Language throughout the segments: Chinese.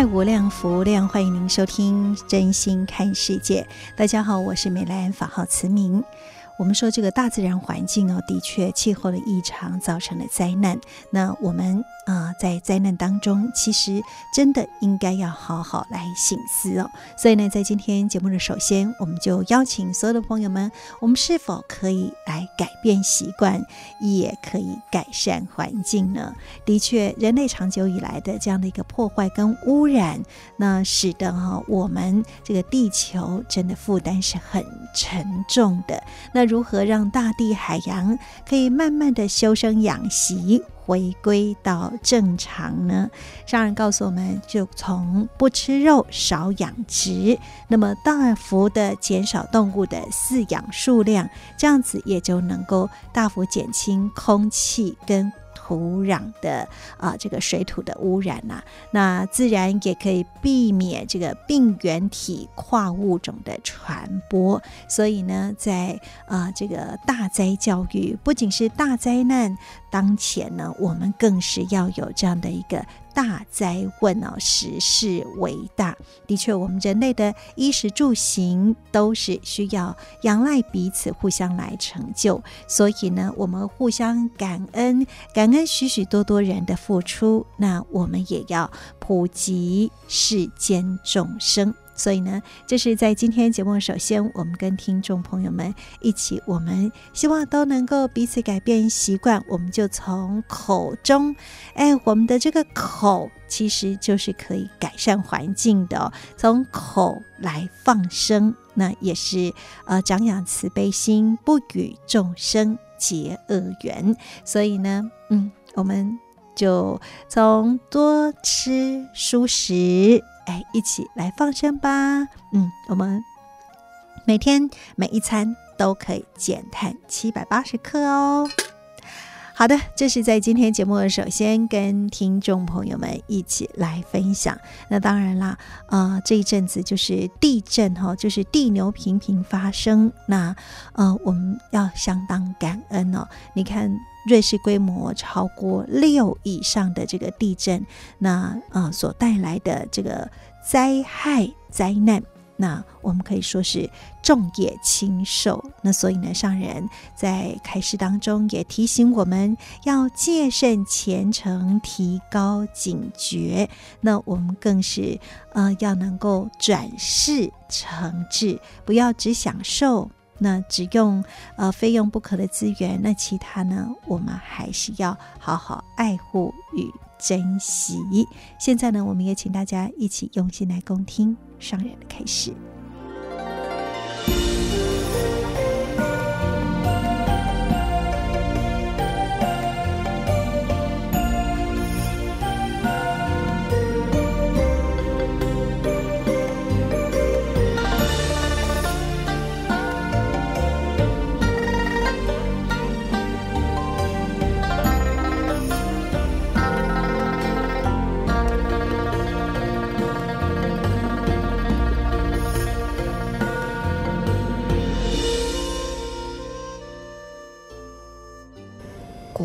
爱无量，福无量，欢迎您收听《真心看世界》。大家好，我是美兰，法号慈明。我们说这个大自然环境哦，的确气候的异常造成了灾难。那我们、呃，在灾难当中，其实真的应该要好好来醒思哦。所以呢，在今天节目的首先，我们就邀请所有的朋友们，我们是否可以来改变习惯，也可以改善环境呢？的确，人类长久以来的这样的一个破坏跟污染，那使得哈、我们这个地球真的负担是很沉重的。那如何让大地海洋可以慢慢的休生养息，回归到正常呢？商人告诉我们，就从不吃肉、少养殖，那么大幅的减少动物的饲养数量，这样子也就能够大幅减轻空气跟。土壤的啊，这个水土的污染呐、啊，那自然也可以避免这个病原体跨物种的传播。所以呢，在啊这个大灾教育，不仅是大灾难当前呢，我们更是要有这样的一个。大灾问哦，时事为大，的确，我们人类的衣食住行都是需要仰赖彼此，互相来成就。所以呢，我们互相感恩，感恩许许多多人的付出。那我们也要普及世间众生。所以呢，这是在今天节目，首先我们跟听众朋友们一起，我们希望都能够彼此改变习惯。我们就从口中，哎，我们的这个口其实就是可以改善环境的哦。从口来放生，那也是呃长养慈悲心，不与众生结恶缘。所以呢，嗯，我们就从多吃蔬食。哎一起来放生吧，嗯，我们每天每一餐都可以减碳七百八十克哦。好的，这是在今天节目首先跟听众朋友们一起来分享。那当然啦，啊、呃，这一阵子就是地震哈，就是地牛频频发生，那呃，我们要相当感恩哦。你看。瑞士规模超过六以上的这个地震，那呃所带来的这个灾害灾难，那我们可以说是重也轻受。那所以呢，上人在开示当中也提醒我们要戒慎虔诚，提高警觉。那我们更是呃要能够转世成智，不要只享受。那只用呃非用不可的资源，那其他呢，我们还是要好好爱护与珍惜。现在呢，我们也请大家一起用心来恭听上人的开始。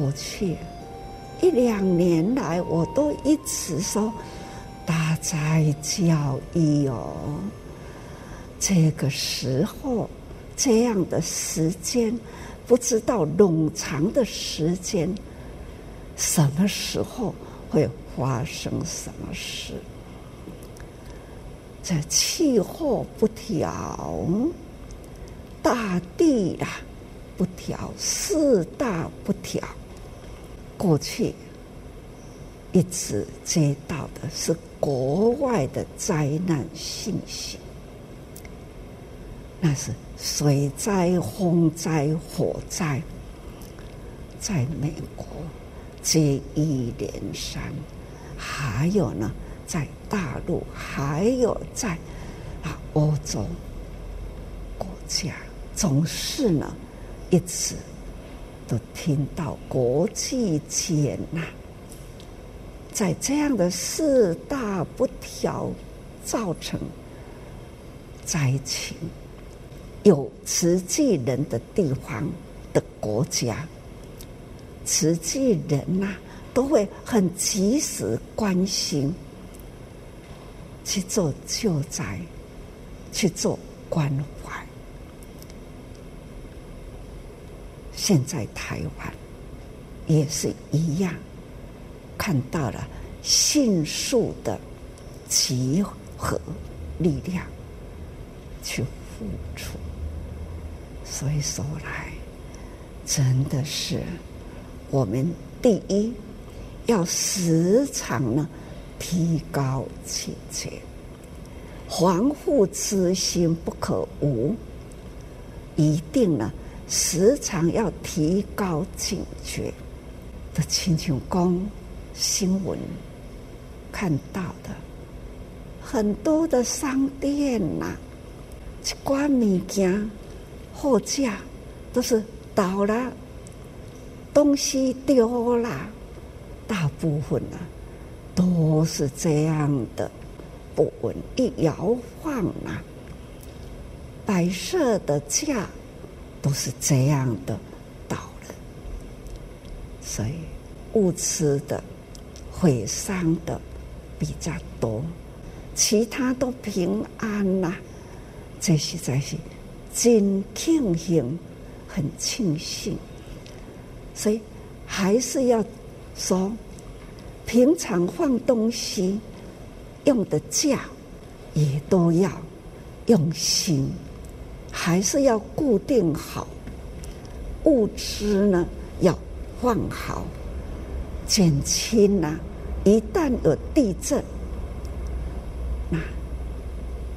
过去一两年来，我都一直说大灾教育哦。这个时候，这样的时间，不知道冗长的时间，什么时候会发生什么事？这气候不调，大地啦不调，四大不调。过去一直接到的是国外的灾难信息，那是水灾、风灾、火灾，在美国接一连三，还有呢，在大陆，还有在啊欧洲国家，总是呢一直。都听到国际间呐，在这样的四大不调造成灾情，有慈济人的地方的国家，慈济人呐都会很及时关心，去做救灾，去做关怀。现在台湾也是一样，看到了迅速的集合力量去付出，所以说来真的是我们第一要时常呢提高警觉，防护之心不可无，一定呢。时常要提高警觉的，亲像讲新闻看到的很多的商店呐、啊，一寡物件货架都是倒了，东西丢了，大部分呢、啊、都是这样的不稳，一摇晃啊，摆设的架。都是这样的道理，所以物资的毁伤的比较多，其他都平安呐、这实在是真庆幸，很庆幸。所以还是要说，平常放东西用的架也都要用心。还是要固定好物资呢，要放好，减轻呐、一旦有地震，那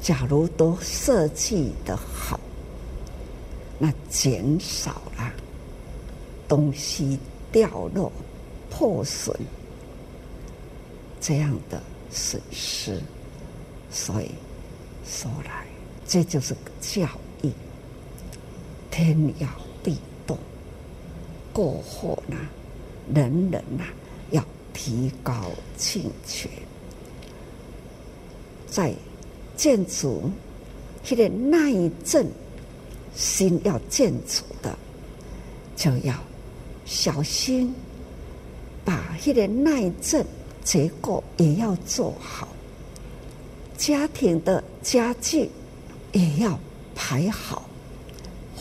假如都设计的好，那减少了东西掉落、破损这样的损失。所以说来，这就是教。天摇地动，过后呢，人人呐要提高警觉，在建筑那个耐震心要建筑的，就要小心，把那个耐震结构也要做好，家庭的家具也要排好。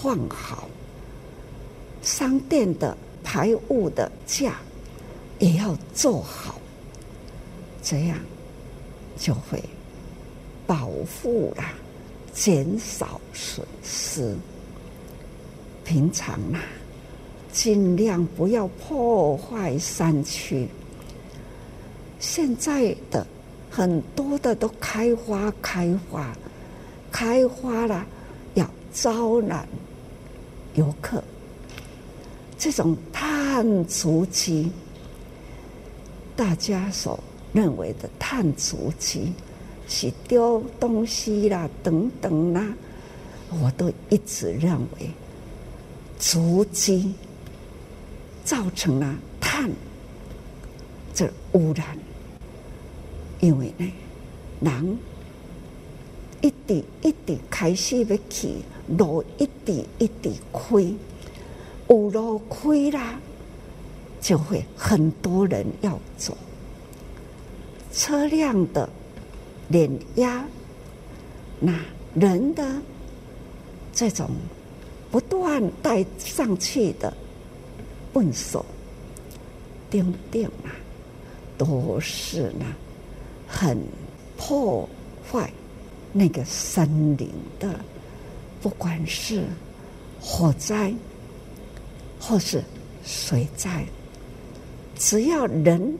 放好，商店的排物的架也要做好，这样就会保护啦，减少损失。平常啊，尽量不要破坏山区。现在的很多的都开花开花，开花了要招揽。游客，这种碳足迹，大家所认为的碳足迹是丢东西啦、等等啦，我都一直认为足迹造成了碳这污染，因为呢，人一点一点开始要去。路一滴一滴开，有路开啦，就会很多人要走。车辆的碾压，那人的这种不断带上去的粪扫、叮叮啊，都是呢很破坏那个森林的。不管是火灾，或是水灾，只要人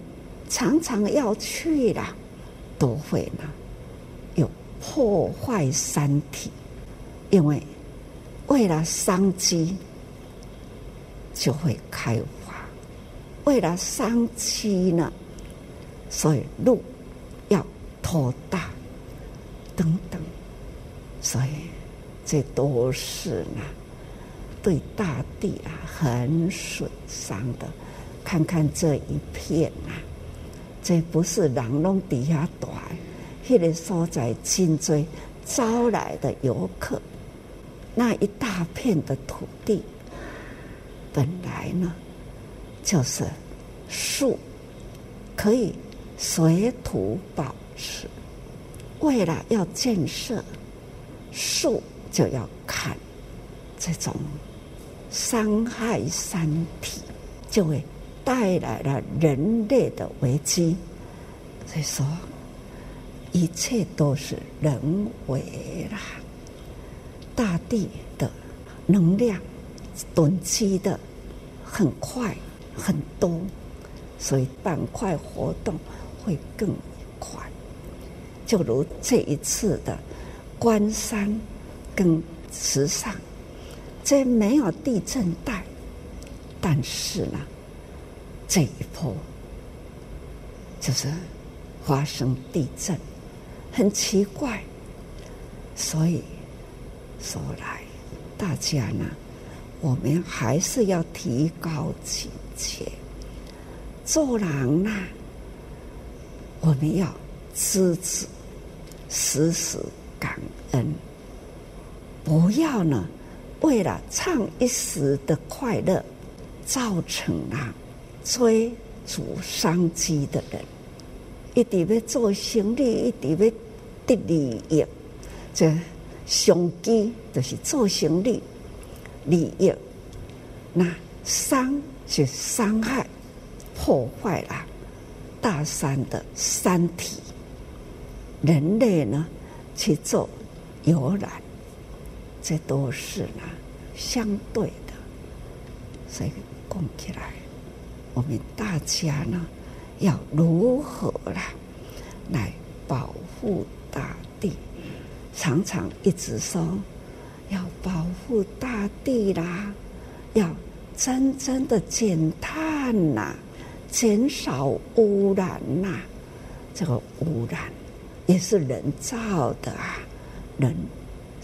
常常要去啦，都会呢有破坏山体，因为为了商机，就会开发；为了商机呢，所以路要拓大等等，所以这都是呢。对大地啊很损伤的，看看这一片啊，这不是人拢底下大，那个所在真多招来的游客，那一大片的土地，本来呢就是树可以水土保持，为了要建设树，就要看这种。伤害山体，就会带来了人类的危机。所以说，一切都是人为啦。大地的能量囤积的很快很多，所以板块活动会更快。就如这一次的关山跟池上。这没有地震带，但是呢，这一波就是发生地震，很奇怪。所以说来，大家呢，我们还是要提高警觉。做人呢，我们要知止，时时感恩，不要呢。为了唱一时的快乐，造成了追逐商机的人，一直要做生意，一直要得利益。这商机就是做生意，利益。那伤是伤害、破坏了大山的山体。人类呢，去做游览。这都是呢相对的，所以讲起来，我们大家呢要如何啦来保护大地？常常一直说要保护大地啦，要真正的减碳呐，减少污染呐。这个污染也是人造的啊，人。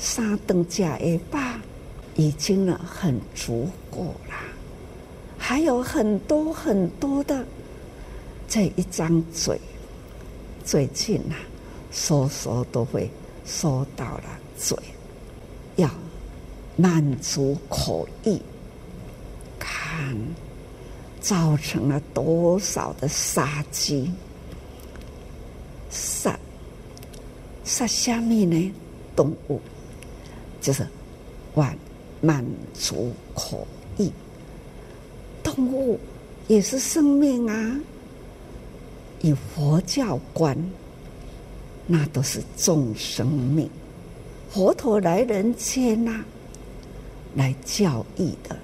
三等价一把已经呢很足够了，还有很多很多的这一张嘴，最近啊说说都会说到了嘴，要满足口欲，看造成了多少的杀机，杀杀虾米呢？动物。就是满满足口欲，动物也是生命啊。以佛教观，那都是众生命。佛陀来人间呐、来教义的，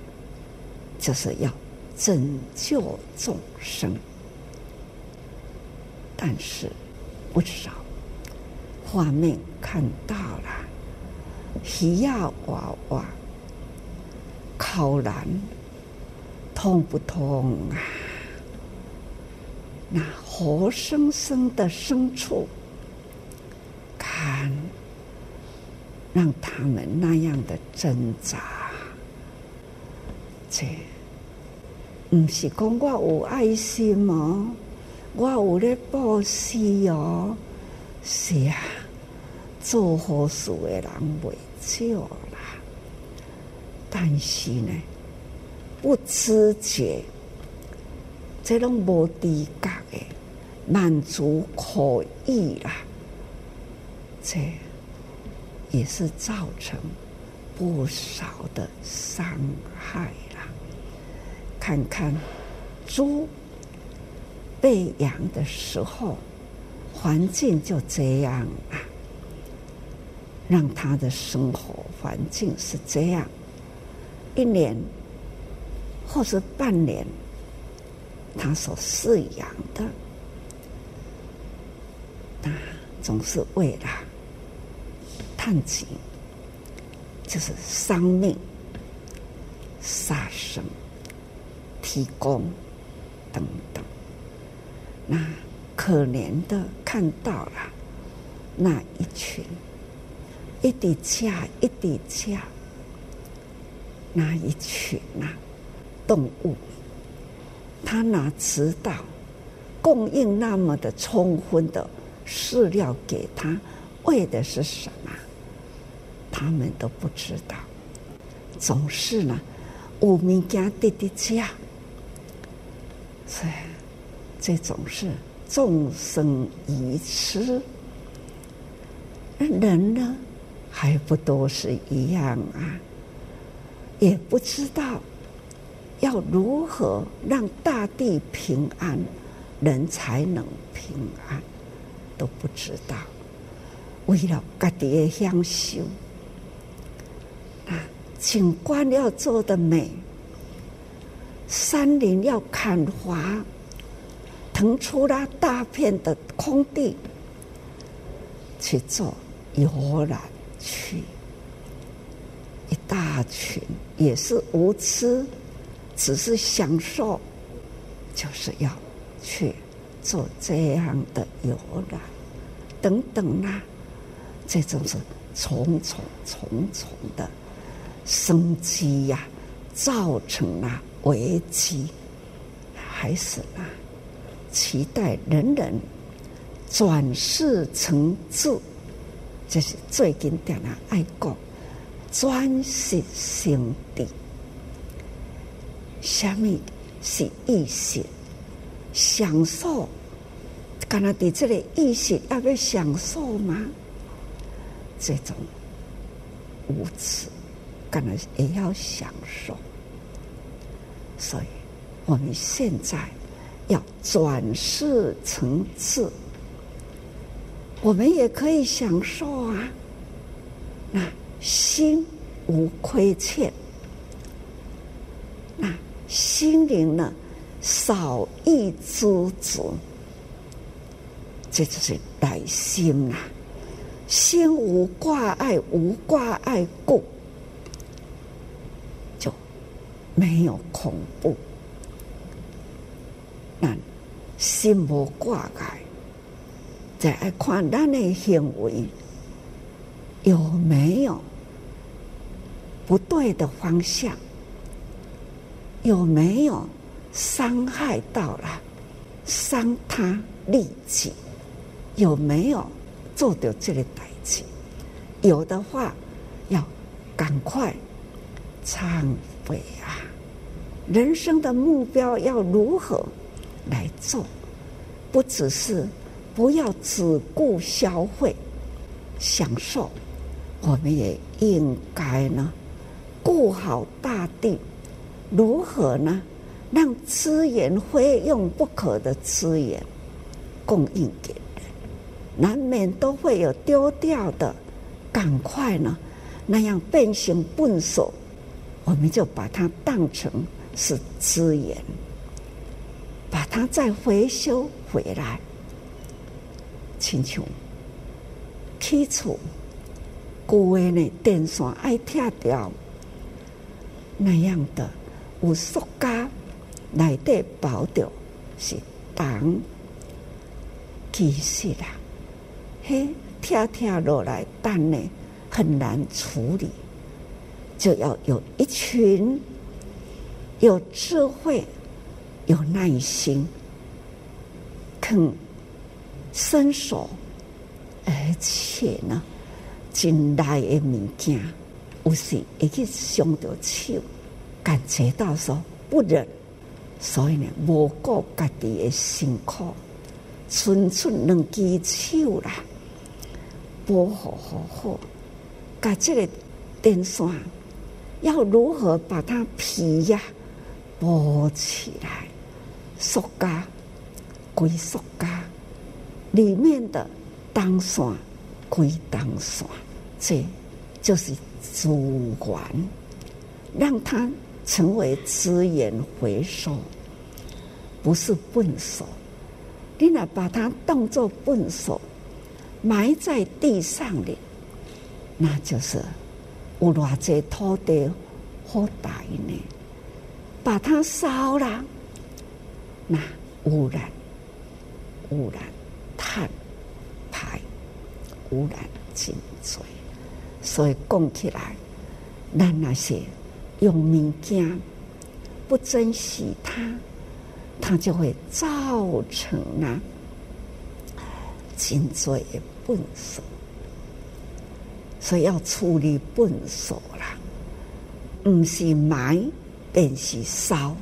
就是要拯救众生。但是不少画面看到了。鱼呀娃娃，烤燃，痛不痛啊？那活生生的牲畜，看，让他们那样的挣扎，这不是讲我有爱心哦，我有咧报喜哦，是啊。做好事的人袂少啦，但是呢，不知觉，这种无知觉的满足口欲啦，这也是造成不少的伤害啦。看看猪被养的时候，环境就这样啊。让他的生活环境是这样，一年或是半年，他所饲养的，那总是为了探及，就是生命、杀生、提供等等。那可怜的看到了那一群一滴价一滴价，那一群、啊、动物，他哪知道供应那么的充分的饲料给他，为的是什么？他们都不知道，总是呢有物件滴滴价，所以。这种是众生愚痴，人呢还不都是一样啊？也不知道要如何让大地平安，人才能平安，都不知道。为了自己的享受啊，景观要做得美，山林要砍伐。腾出了大片的空地去做游览去，一大群也是无知，只是享受，就是要去做这样的游览等等啦，这种是重重重重的生机呀，造成了危机，还是啊。期待人人转世成智，这是最近点了爱国转世成智。什么是意识？享受？干那的这个意识要不要享受吗？这种无耻，干那也要享受。所以我们现在。要转世成智，我们也可以享受啊。那心无亏欠，那心灵呢，少一知足，这就是来心啊。心无挂碍，无挂碍故，就没有恐怖。那心无挂碍，再来看咱的行为有没有不对的方向，有没有伤害到了伤他利己，有没有做到这个代志？有的话，要赶快忏悔啊！人生的目标要如何？来做，不只是不要只顾消费、享受，我们也应该呢顾好大地。如何呢？让资源非用不可的资源供应给人，难免都会有丢掉的，赶快呢那样变形、笨手，我们就把它当成是资源。把它再回收回来，亲像起厝旧的呢电线爱拆掉那样的有塑胶来得包掉是铜，其实啦，嘿，拆拆落来但呢很难处理，就要有一群有智慧。有耐心，肯伸手，而且呢，进来的物件，有时会去伤到手，感觉到说不忍，所以呢，无顾家己的辛苦，伸出两只手来，保护好好，把这个电线要如何把它皮呀剥起来？塑胶归塑胶，里面的当线归当线，这就是资源。让它成为资源回收，不是粪扫。你若把它当作粪扫，埋在地上的，那就是有偌济土地好大呢？把它烧了，那污染、污染、碳排、污染真多。所以讲起来，咱那些用物件不珍惜它。它就会造成啊，真多的粪埽，所以要处理粪埽啦，不是埋便是烧，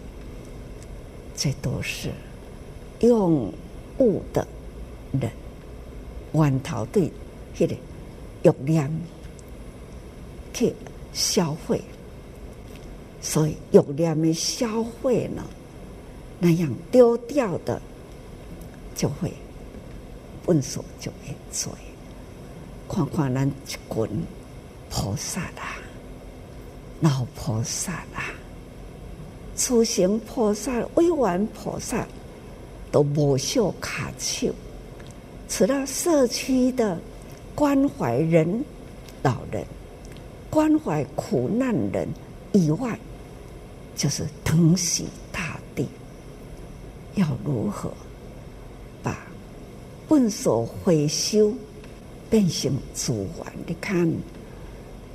这都是用物的人源头对迄个欲念去消费，所以欲念的消费呢，那样丢掉的，就会粪埽就会多。看看咱一群菩萨啦，老菩萨啦，初行菩萨、未完菩萨，都无袖卡手，除了社区的关怀人、老人、关怀苦难人以外，就是疼惜大地。要如何把粪埽回收变成资源？你看，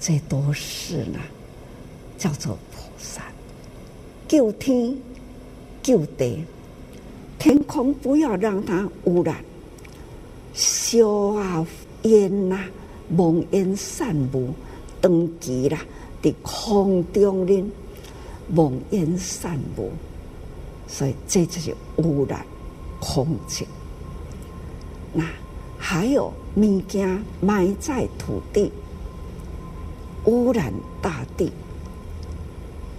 这都是呢，叫做菩萨救天救地，天空不要让它污染，烧啊烟呐，蒙烟散雾，登基啦，在空中呢，蒙烟散雾。所以这就是污染空气。那还有物件埋在土地，污染大地。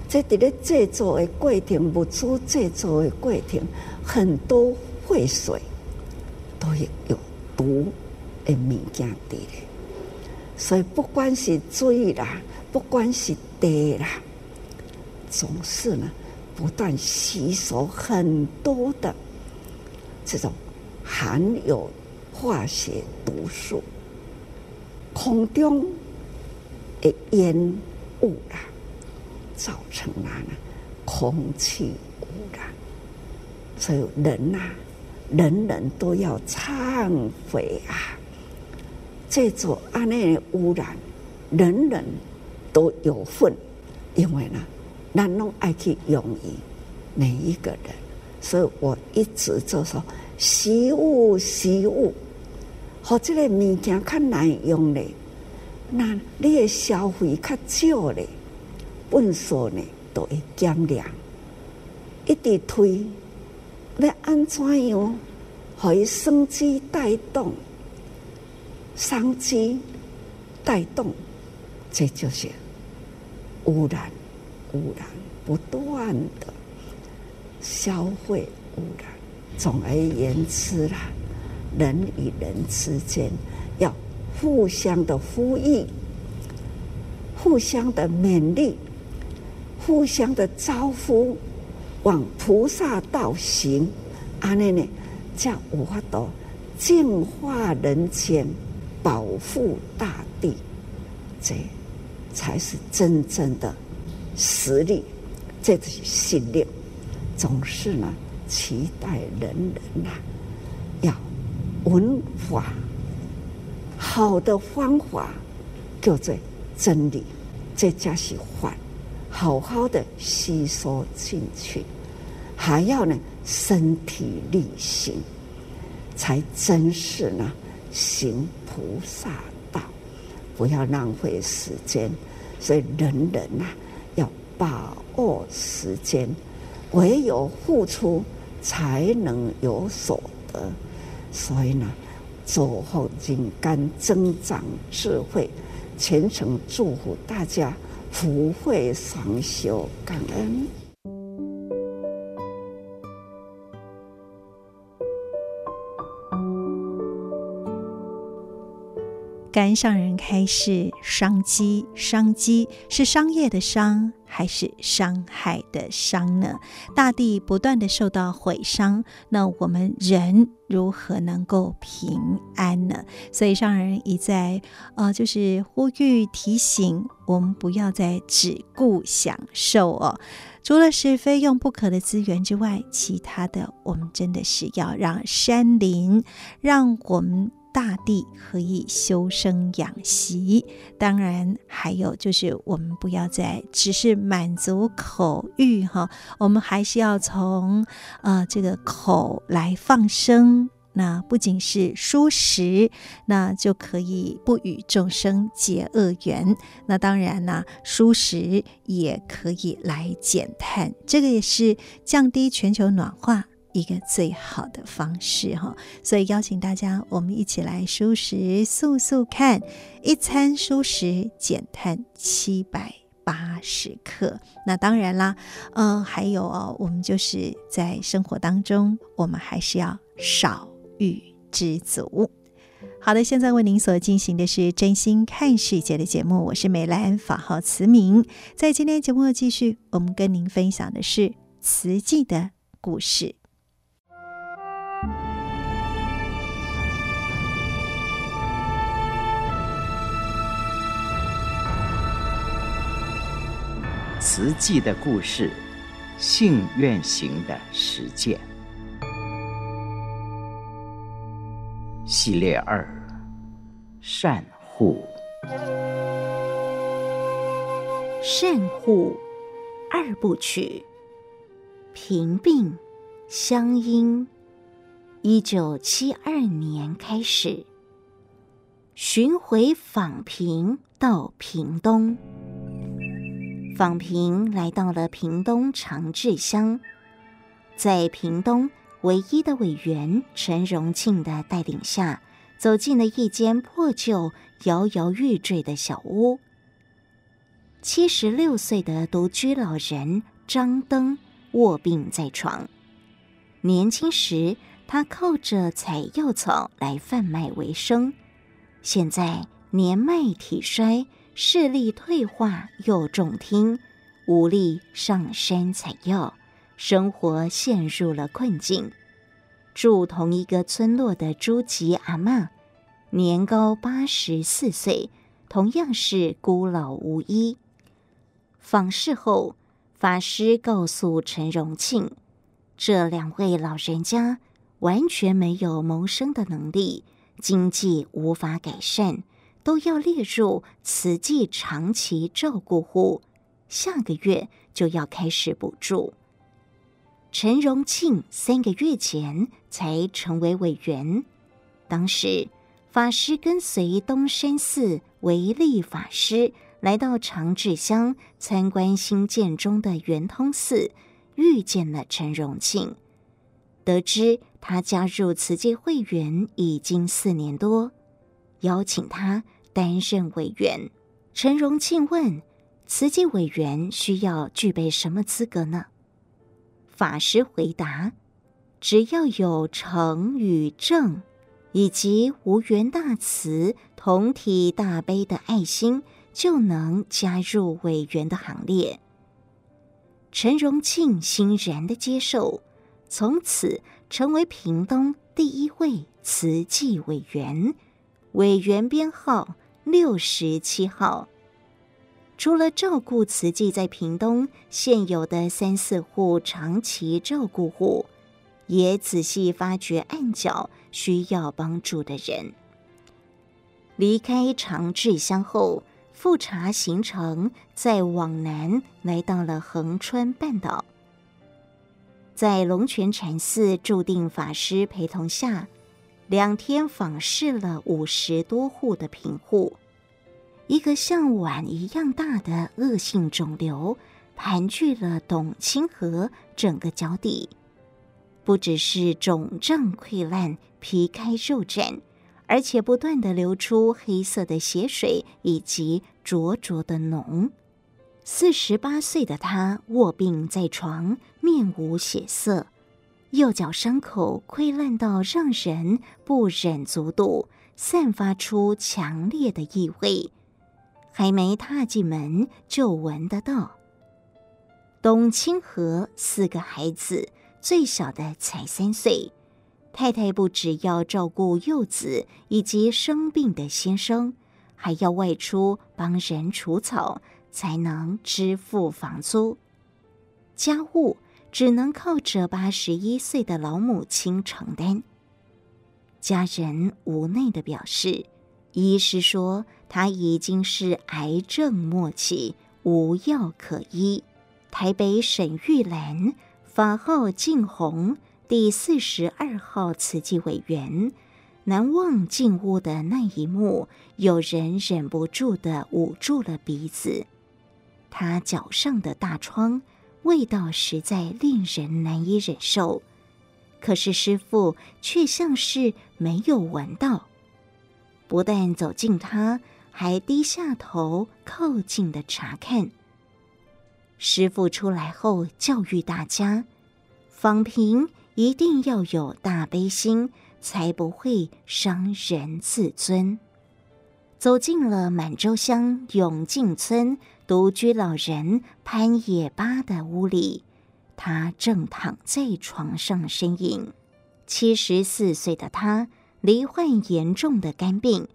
这在咧制作的过程，物资制作的过程，很多废水都有毒的物件在咧。所以不管是水啦，不管是地啦，总是呢。不断吸收很多的这种含有化学毒素，空中的烟雾啦，造成了呢空气污染。所以人呐、啊，人人都要忏悔啊！这种安内污染，人人都有份，因为呢。咱拢爱去用于每一个人，所以我一直就说惜物惜物，或者个物件较难用嘞，那你的消费较少嘞，粪埽呢都会减量，一直推，要安怎样，可以生机带动，商机带动，这就是污染。污染不断的消费污染，总而言之啦，人与人之间要互相的呼应，互相的勉励，互相的招呼，往菩萨道行，安尼呢，叫有法度净化人间，保护大地，这才是真正的。实力，这就是信念，总是呢期待人人呐、要闻法，好的方法叫做真理，这加是法，好好的吸收进去，还要呢身体力行，才真是呢行菩萨道，不要浪费时间，所以人人呐、啊。把握时间，唯有付出才能有所得。所以呢，走后金刚增长智慧，虔诚祝福大家福慧双修，感恩。肝上人开示：商机，商机是商业的商，还是伤害的伤呢？大地不断的受到毁伤，那我们人如何能够平安呢？所以上人一再呃，就是呼吁提醒我们，不要再只顾享受哦。除了是非用不可的资源之外，其他的我们真的是要让山林，让我们。大地可以修身养息，当然还有就是我们不要再只是满足口欲哈，我们还是要从呃这个口来放生。那不仅是蔬食，那就可以不与众生结恶缘。那当然呢，蔬食也可以来减碳，这个也是降低全球暖化。一个最好的方式哈，所以邀请大家，我们一起来蔬食素素看，一餐蔬食减碳七百八十克。那当然啦，嗯，还有哦，我们就是在生活当中，我们还是要少欲知足。好的，现在为您所进行的是真心看世界的节目，我是美兰，法号慈明。在今天节目的继续，我们跟您分享的是慈济的故事。慈济的故事，信愿行的实践系列二：善护。善护二部曲，平病相因。一九七二年开始，巡回访平到屏东。访平来到了屏东长治乡，在屏东唯一的委员陈荣庆的带领下，走进了一间破旧、摇摇欲坠的小屋。七十六岁的独居老人张登卧病在床。年轻时，他靠着采药草来贩卖为生，现在年迈体衰。视力退化，又重听，无力上山采药，生活陷入了困境。住同一个村落的朱吉阿嬷，年高八十四岁，同样是孤老无依。访视后，法师告诉陈荣庆，这两位老人家完全没有谋生的能力，经济无法改善。都要列入慈济长期照顾户，下个月就要开始补助。陈荣庆三个月前才成为委员，当时法师跟随东山寺维利法师来到长治乡参观新建中的圆通寺，遇见了陈荣庆，得知他加入慈济会员已经四年多，邀请他。担任委员，陈荣庆问：“慈济委员需要具备什么资格呢？”法师回答：“只要有诚与正，以及无缘大慈、同体大悲的爱心，就能加入委员的行列。”陈荣庆欣然的接受，从此成为屏东第一位慈济委员，委员编号。六十七号，除了照顾慈济在屏东现有的三四户长期照顾户，也仔细发掘暗角需要帮助的人。离开长治乡后，复查行程，再往南来到了恒川半岛，在龙泉禅寺注定法师陪同下。两天访视了五十多户的贫户，一个像碗一样大的恶性肿瘤盘踞了董清河整个脚底，不只是肿胀溃烂、皮开肉绽，而且不断地流出黑色的血水以及灼灼的脓。四十八岁的他卧病在床，面无血色。右脚伤口溃烂到让人不忍卒睹，散发出强烈的异味，还没踏进门就闻得到。董清河四个孩子，最小的才三岁，太太不只要照顾幼子以及生病的先生，还要外出帮人除草，才能支付房租。家务只能靠着八十一岁的老母亲承担。家人无奈地表示，医师说他已经是癌症末期，无药可医。台北沈玉兰，法号静红，第四十二号慈济委员，难忘进屋的那一幕，有人忍不住地捂住了鼻子。他脚上的大疮，味道实在令人难以忍受。可是师父却像是没有闻到，不但走近他，还低下头靠近的查看。师父出来后教育大家：访贫一定要有大悲心，才不会伤人自尊。走进了满洲乡永靖村独居老人潘野巴的屋里。他正躺在床上呻吟。七十四岁的他罹患严重的肝病，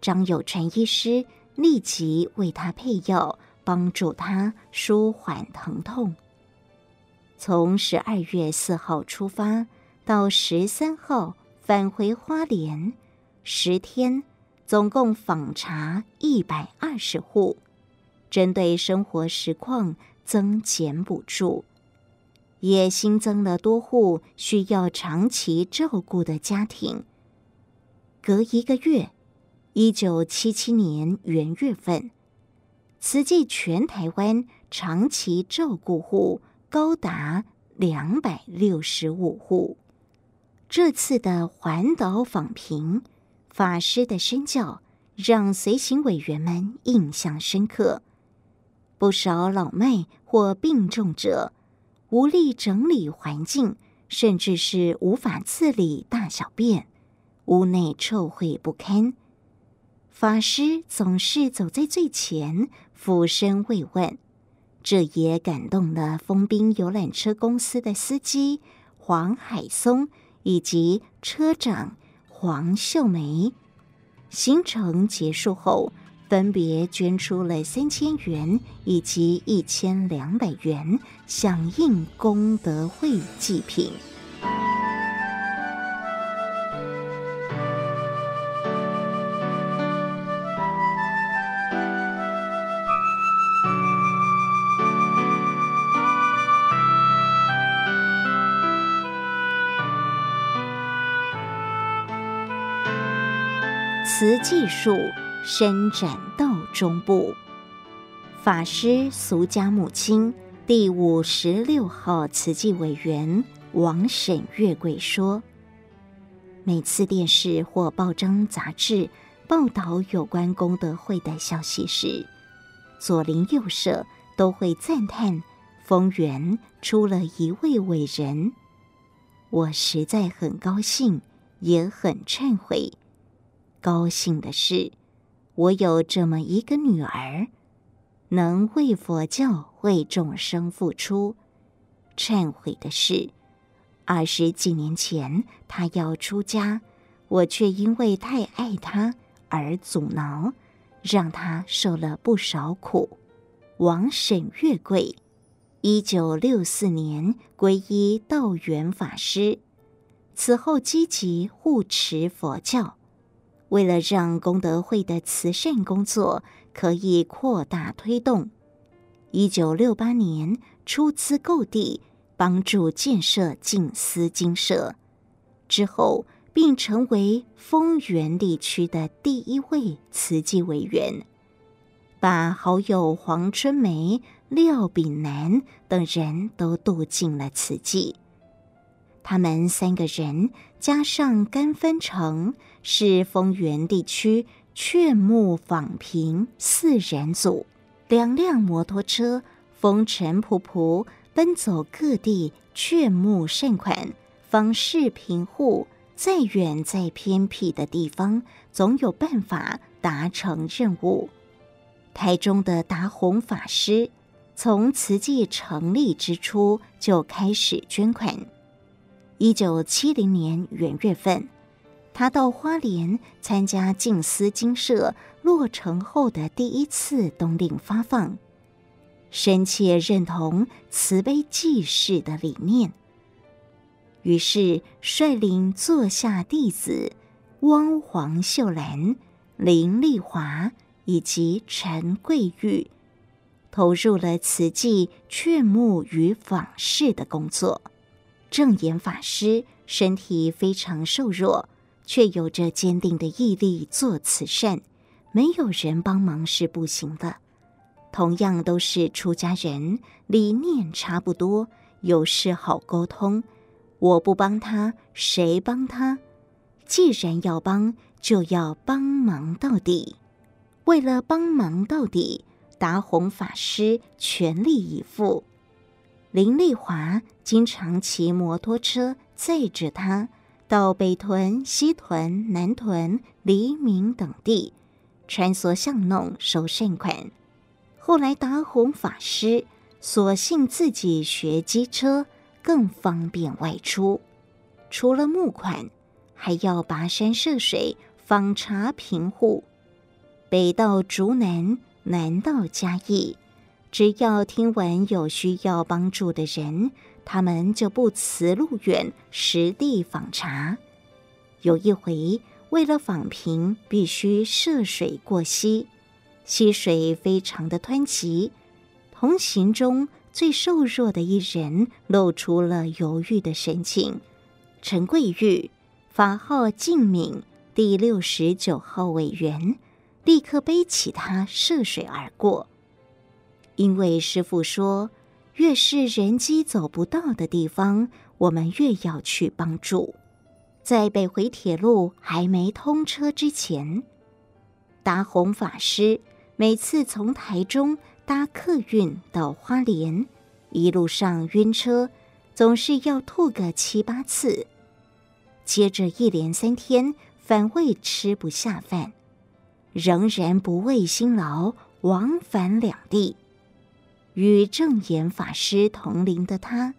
张有成医师立即为他配药，帮助他舒缓疼痛。从十二月四号出发，到十三号返回花莲，十天总共访查一百二十户，针对生活实况增减补助。也新增了多户需要长期照顾的家庭。隔一个月，一九七七年元月份，慈济全台湾长期照顾户高达两百六十五户。这次的环岛访贫，法师的身教让随行委员们印象深刻。不少老迈或病重者，无力整理环境，甚至是无法自理大小便，屋内臭秽不堪。法师总是走在最前，俯身慰问，这也感动了丰滨游览车公司的司机黄海松以及车长黄秀梅。行程结束后，分别捐出了三千元以及一千两百元，响应功德会祭品。慈济树。伸展到中部，法师俗家母亲第五十六号慈济委员王沈月桂说：“每次电视或报章杂志报道有关功德会的消息时，左邻右舍都会赞叹丰原出了一位伟人。我实在很高兴，也很忏悔。高兴的是。”我有这么一个女儿，能为佛教、为众生付出。忏悔的是，二十几年前她要出家，我却因为太爱她而阻挠，让她受了不少苦。王沈月桂，一九六四年皈依道元法师，此后积极护持佛教。为了让功德会的慈善工作可以扩大推动，一九六八年出资购地，帮助建设静思精舍，之后并成为丰原地区的第一位慈济委员，把好友黄春梅、廖炳南等人都度进了慈济。他们三个人加上甘芬成，是丰原地区劝募访贫四人组，两辆摩托车风尘仆仆奔走各地劝募善款，访视贫户，再远再偏僻的地方，总有办法达成任务。台中的达宏法师从慈济成立之初就开始捐款。一九七零年元月份，他到花莲参加静思精舍落成后的第一次冬令发放，深切认同慈悲济世的理念，于是率领座下弟子汪黄秀兰、林丽华以及陈桂玉，投入了慈济劝募与访视的工作。证严法师身体非常瘦弱，却有着坚定的毅力做慈善。没有人帮忙是不行的。同样都是出家人，理念差不多，有事好沟通。我不帮他，谁帮他？既然要帮，就要帮忙到底。为了帮忙到底，达宏法师全力以赴。林丽华经常骑摩托车载着他到北屯、西屯、南屯、黎明等地穿梭巷弄收善款。后来达宏法师索性自己学机车，更方便外出。除了募款，还要跋山涉水访查贫户，北到竹南，南到嘉义。只要听闻有需要帮助的人，他们就不辞路远，实地访查。有一回，为了访贫，必须涉水过溪，溪水非常的湍急。同行中最瘦弱的一人露出了犹豫的神情。陈桂玉，法号静敏，第六十九号委员，立刻背起他涉水而过。因为师父说，越是人机走不到的地方，我们越要去帮助。在北回铁路还没通车之前，达宏法师每次从台中搭客运到花莲，一路上晕车，总是要吐个七八次，接着一连三天反胃吃不下饭，仍然不畏辛劳，往返两地。与正言法师同龄的他，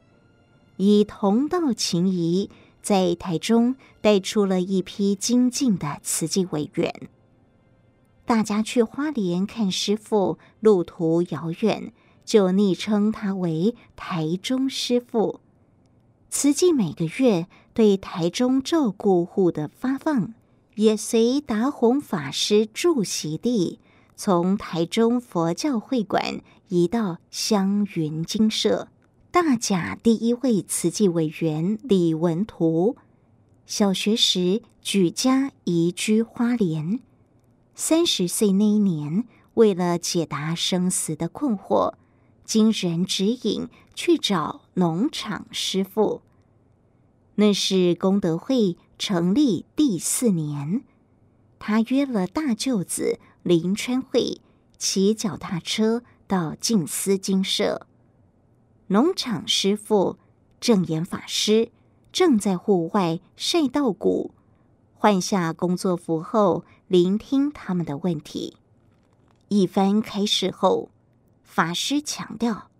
以同道情谊，在台中带出了一批精进的慈济委员。大家去花莲看师父，路途遥远，就昵称他为台中师父。慈济每个月对台中照顾户的发放，也随达宏法师住席地。从台中佛教会馆移到香云精舍，大甲第一位慈济委员李文图，小学时举家移居花莲。三十岁那一年，为了解答生死的困惑，经人指引去找农场师傅。那是功德会成立第四年，他约了大舅子。林川会骑脚踏车到静思精舍，农场师父证严法师正在户外晒稻谷，换下工作服后，聆听他们的问题。一番开示后，法师强调，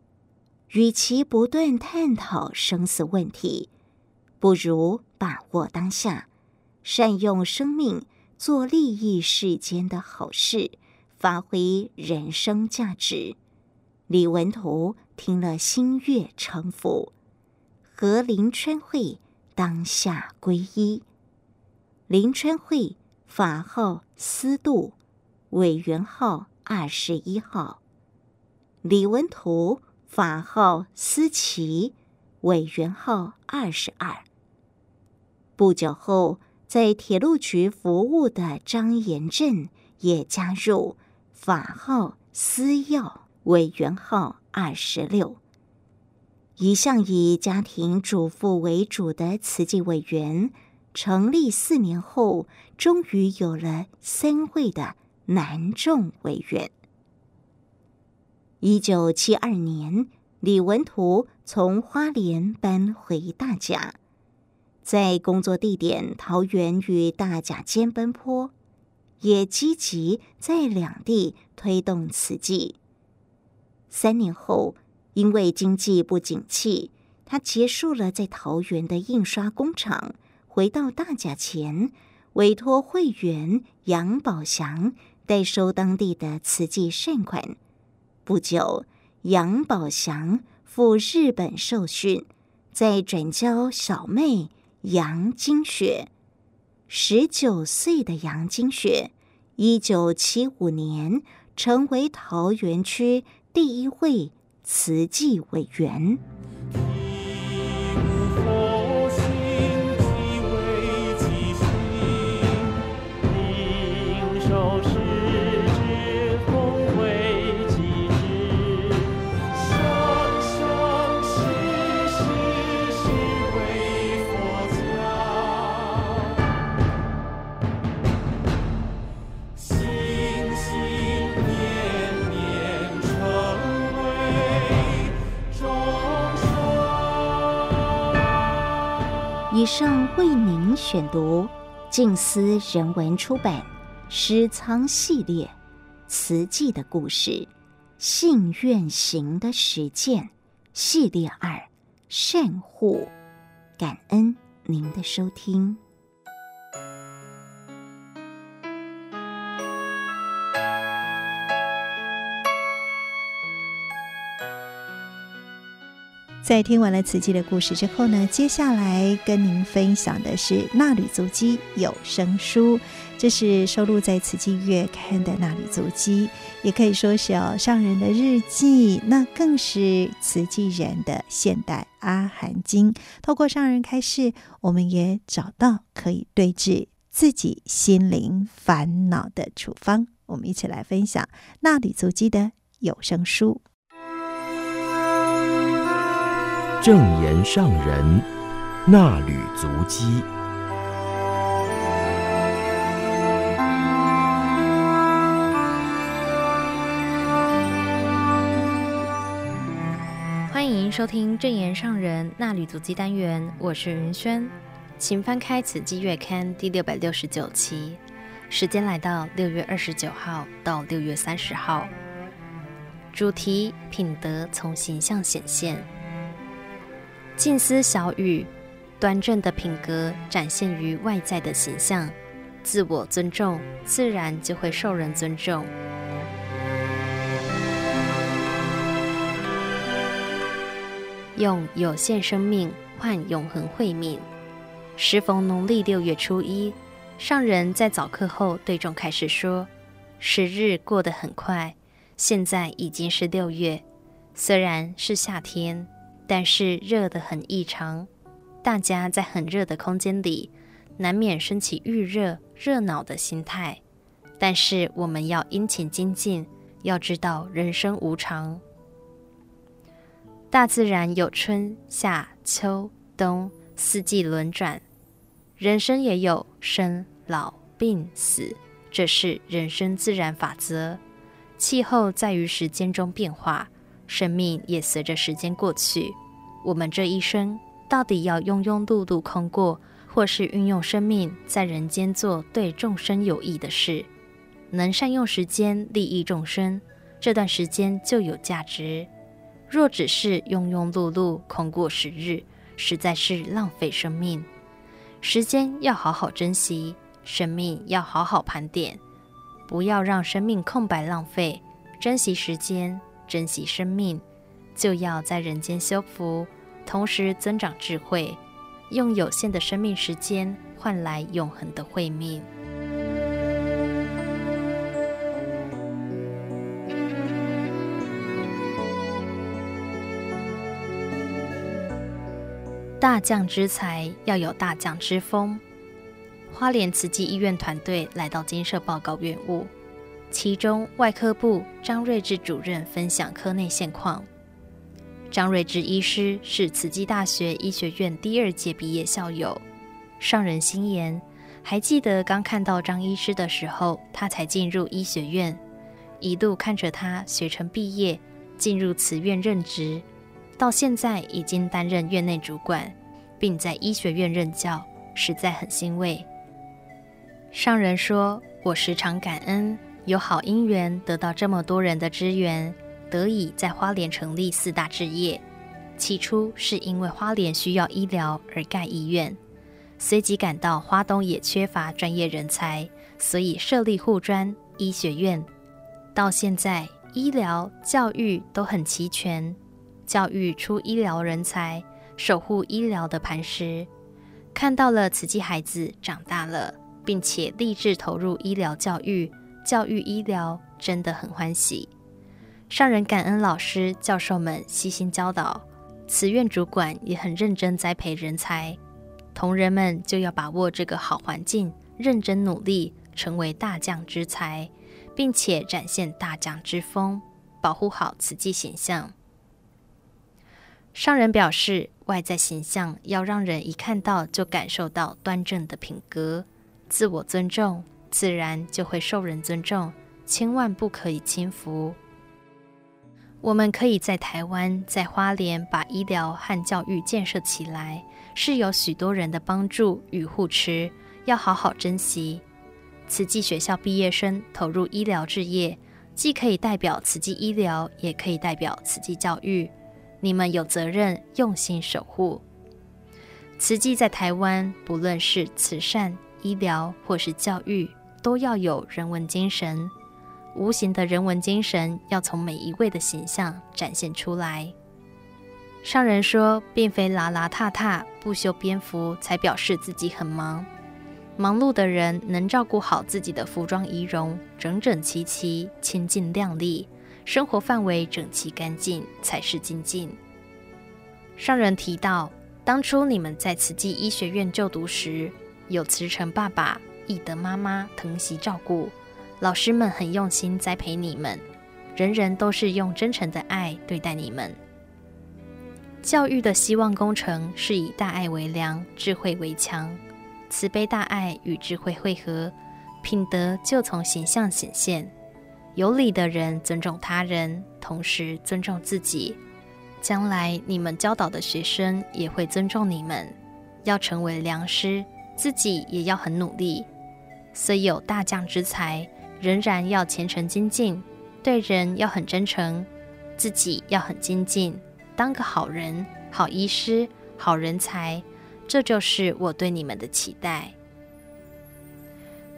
与其不断探讨生死问题，不如把握当下，善用生命。做利益世间的好事，发挥人生价值。李文图听了心悦诚服，和林川会当下皈依。林川会法号思度，委员号二十一号；李文图法号思齐，委员号二十二。不久后。在铁路局服务的张延正也加入，法号思耀，委员号二十六。一向以家庭主妇为主的慈济委员，成立四年后，终于有了三位的男众委员。一九七二年，李文图从花莲搬回大甲。在工作地点桃园与大甲间奔波，也积极在两地推动慈济。三年后，因为经济不景气，他结束了在桃园的印刷工厂，回到大甲前，委托会员杨宝祥代收当地的慈济善款。不久，杨宝祥赴日本受训，再转交小妹杨金雪。十九岁的杨金雪，一九七五年成为桃园区第一位慈济委员。以上为您选读静思人文出版《诗仓系列》词记的故事，信愿行的实践系列二善护，感恩您的收听。在听完了慈济的故事之后呢，接下来跟您分享的是《纳履足迹》有声书，这是收录在《慈济月刊》的《纳履足迹》，也可以说是哦上人的日记，那更是慈济人的现代阿含经。透过上人开示，我们也找到可以对治自己心灵烦恼的处方。我们一起来分享《纳履足迹》的有声书。证严上人那履足迹，欢迎收听正言上人那履足迹单元，我是云轩，请翻开《此季月刊》第六百六十九期，时间来到六月二十九号到六月三十号，主题品德从形象显现。静思小语，端正的品格展现于外在的形象，自我尊重，自然就会受人尊重。用有限生命换永恒慧命。时逢农历六月初一，上人在早课后对众开示说：“时日过得很快，现在已经是六月，虽然是夏天。”但是热得很异常，大家在很热的空间里，难免升起预热、热恼的心态。但是我们要殷勤精进，要知道人生无常。大自然有春夏秋冬四季轮转，人生也有生老病死，这是人生自然法则。气候在于时间中变化。生命也随着时间过去，我们这一生到底要庸庸碌碌空过，或是运用生命在人间做对众生有益的事，能善用时间利益众生，这段时间就有价值。若只是庸庸碌碌空过时日，实在是浪费生命。时间要好好珍惜，生命要好好盘点，不要让生命空白浪费，珍惜时间。珍惜生命，就要在人间修福，同时增长智慧，用有限的生命时间换来永恒的慧命。大将之才要有大将之风。花莲慈济医院团队来到精舍报告院务。其中，外科部张瑞智主任分享科内现况。张瑞智医师是慈济大学医学院第二届毕业校友。上人心言，还记得刚看到张医师的时候，他才进入医学院，一路看着他学成毕业，进入慈院任职，到现在已经担任院内主管，并在医学院任教，实在很欣慰。上人说：“我时常感恩，有好因缘得到这么多人的支援，得以在花莲成立四大置业。起初是因为花莲需要医疗而盖医院，随即感到花东也缺乏专业人才，所以设立护专医学院。到现在，医疗教育都很齐全，教育出医疗人才，守护医疗的磐石。看到了慈济孩子长大了，并且立志投入医疗教育。”教育医疗真的很欢喜，上人感恩老师教授们悉心教导，慈院主管也很认真栽培人才，同仁们就要把握这个好环境，认真努力，成为大将之才，并且展现大将之风，保护好慈济形象。上人表示，外在形象要让人一看到就感受到端正的品格，自我尊重。自然就会受人尊重，千万不可以轻浮。我们可以在台湾、在花莲把医疗和教育建设起来，是有许多人的帮助与护持，要好好珍惜。慈济学校毕业生投入医疗志业，既可以代表慈济医疗，也可以代表慈济教育。你们有责任用心守护。慈济在台湾，不论是慈善、医疗或是教育。都要有人文精神，无形的人文精神要从每一位的形象展现出来。上人说，并非邋邋遢遢、不修边幅才表示自己很忙。忙碌的人能照顾好自己的服装仪容，整整齐齐、清净亮丽，生活范围整齐干净，才是精进。上人提到，当初你们在慈济医学院就读时，有慈诚爸爸。义德妈妈疼惜照顾，老师们很用心栽培你们，人人都是用真诚的爱对待你们。教育的希望工程是以大爱为梁，智慧为墙，慈悲大爱与智慧汇合，品德就从形象显现。有礼的人尊重他人，同时尊重自己，将来你们教导的学生也会尊重你们。要成为良师，自己也要很努力。虽有大将之才，仍然要虔诚精进，对人要很真诚，自己要很精进，当个好人、好医师、好人才，这就是我对你们的期待。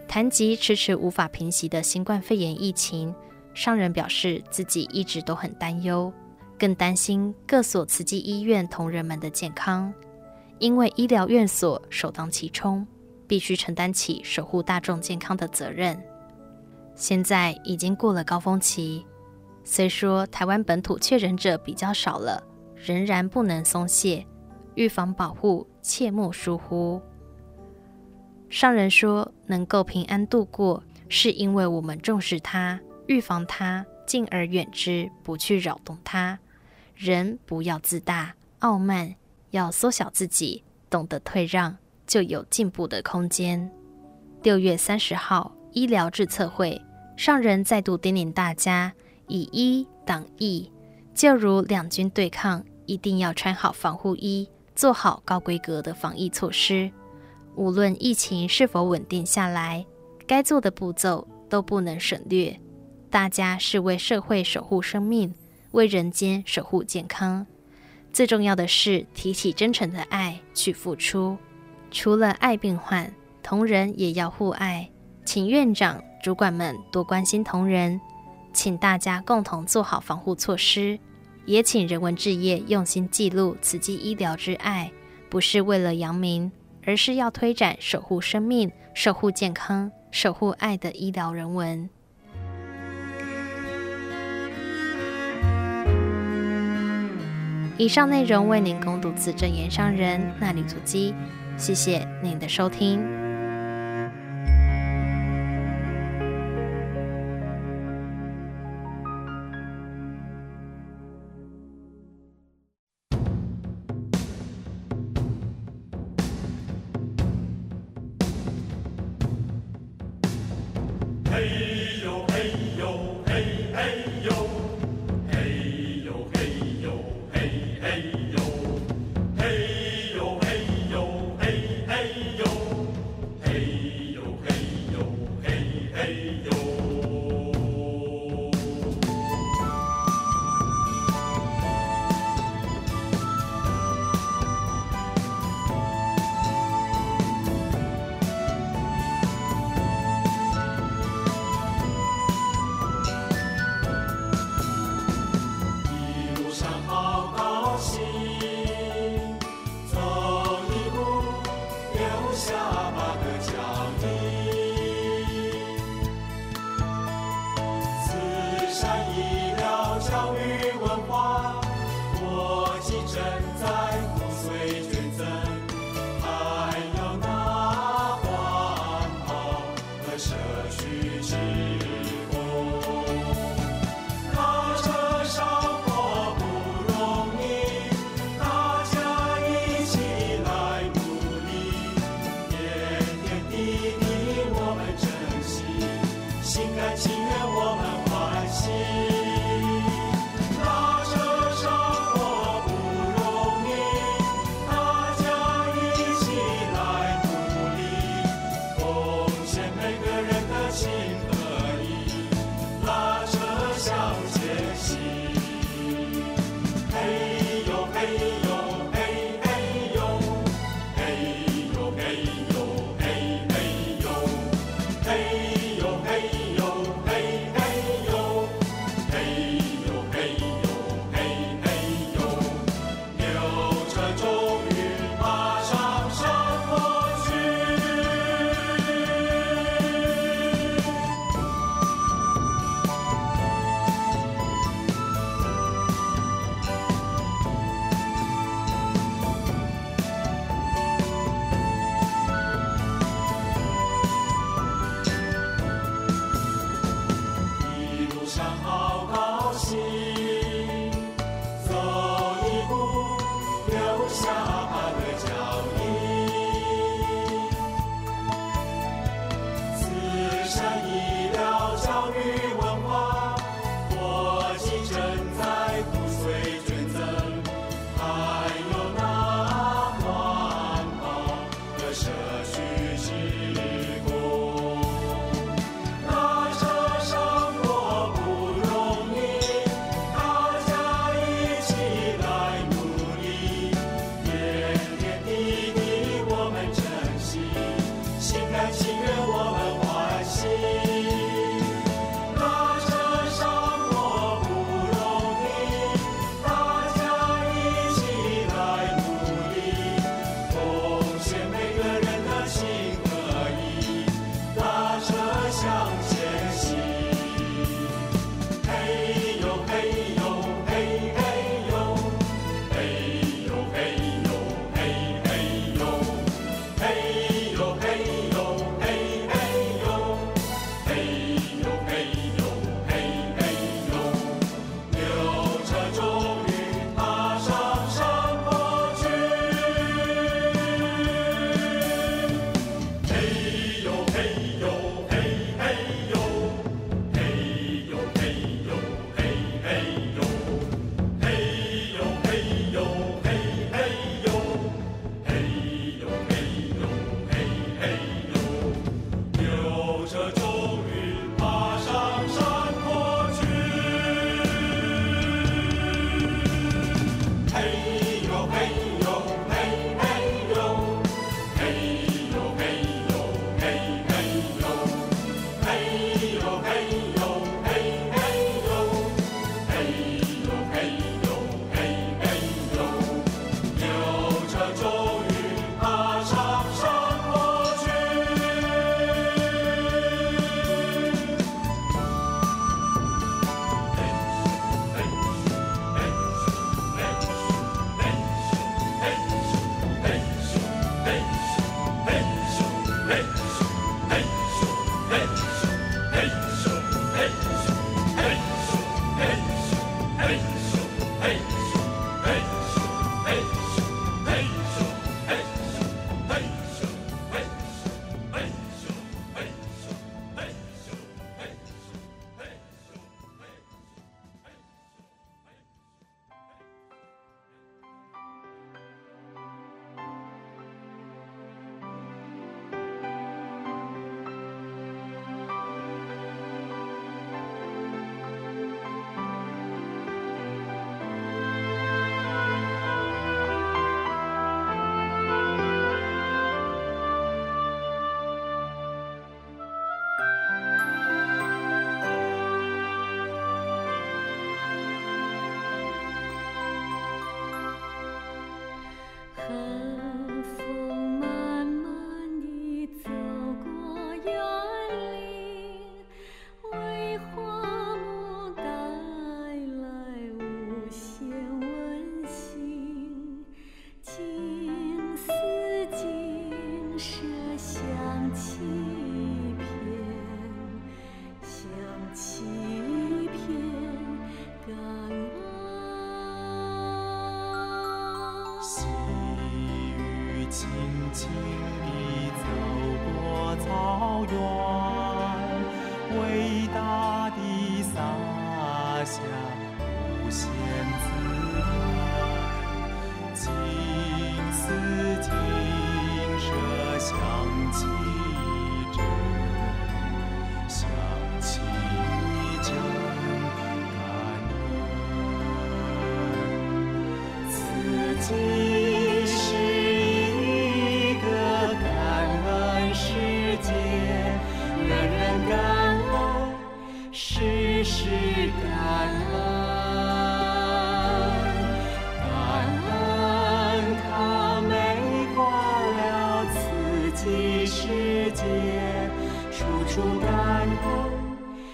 谈及迟迟无法平息的新冠肺炎疫情，商人表示自己一直都很担忧，更担心各所慈济医院同仁们的健康，因为医疗院所首当其冲。必须承担起守护大众健康的责任。现在已经过了高峰期，虽说台湾本土确诊者比较少了，仍然不能松懈，预防保护切莫疏忽。上人说，能够平安度过，是因为我们重视它，预防它，敬而远之，不去扰动它。人不要自大傲慢，要缩小自己，懂得退让。就有进步的空间。六月三十号，医疗志测会，上人再度叮咛大家：以医挡疫，就如两军对抗，一定要穿好防护衣，做好高规格的防疫措施。无论疫情是否稳定下来，该做的步骤都不能省略。大家是为社会守护生命，为人间守护健康。最重要的是，提起真诚的爱去付出。除了爱病患，同仁也要互爱，请院长、主管们多关心同仁，请大家共同做好防护措施，也请人文置业用心记录慈济医疗之爱，不是为了扬名，而是要推展守护生命、守护健康、守护爱的医疗人文。以上内容为您恭读自证言商人那里足迹。谢谢您的收听。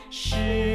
是。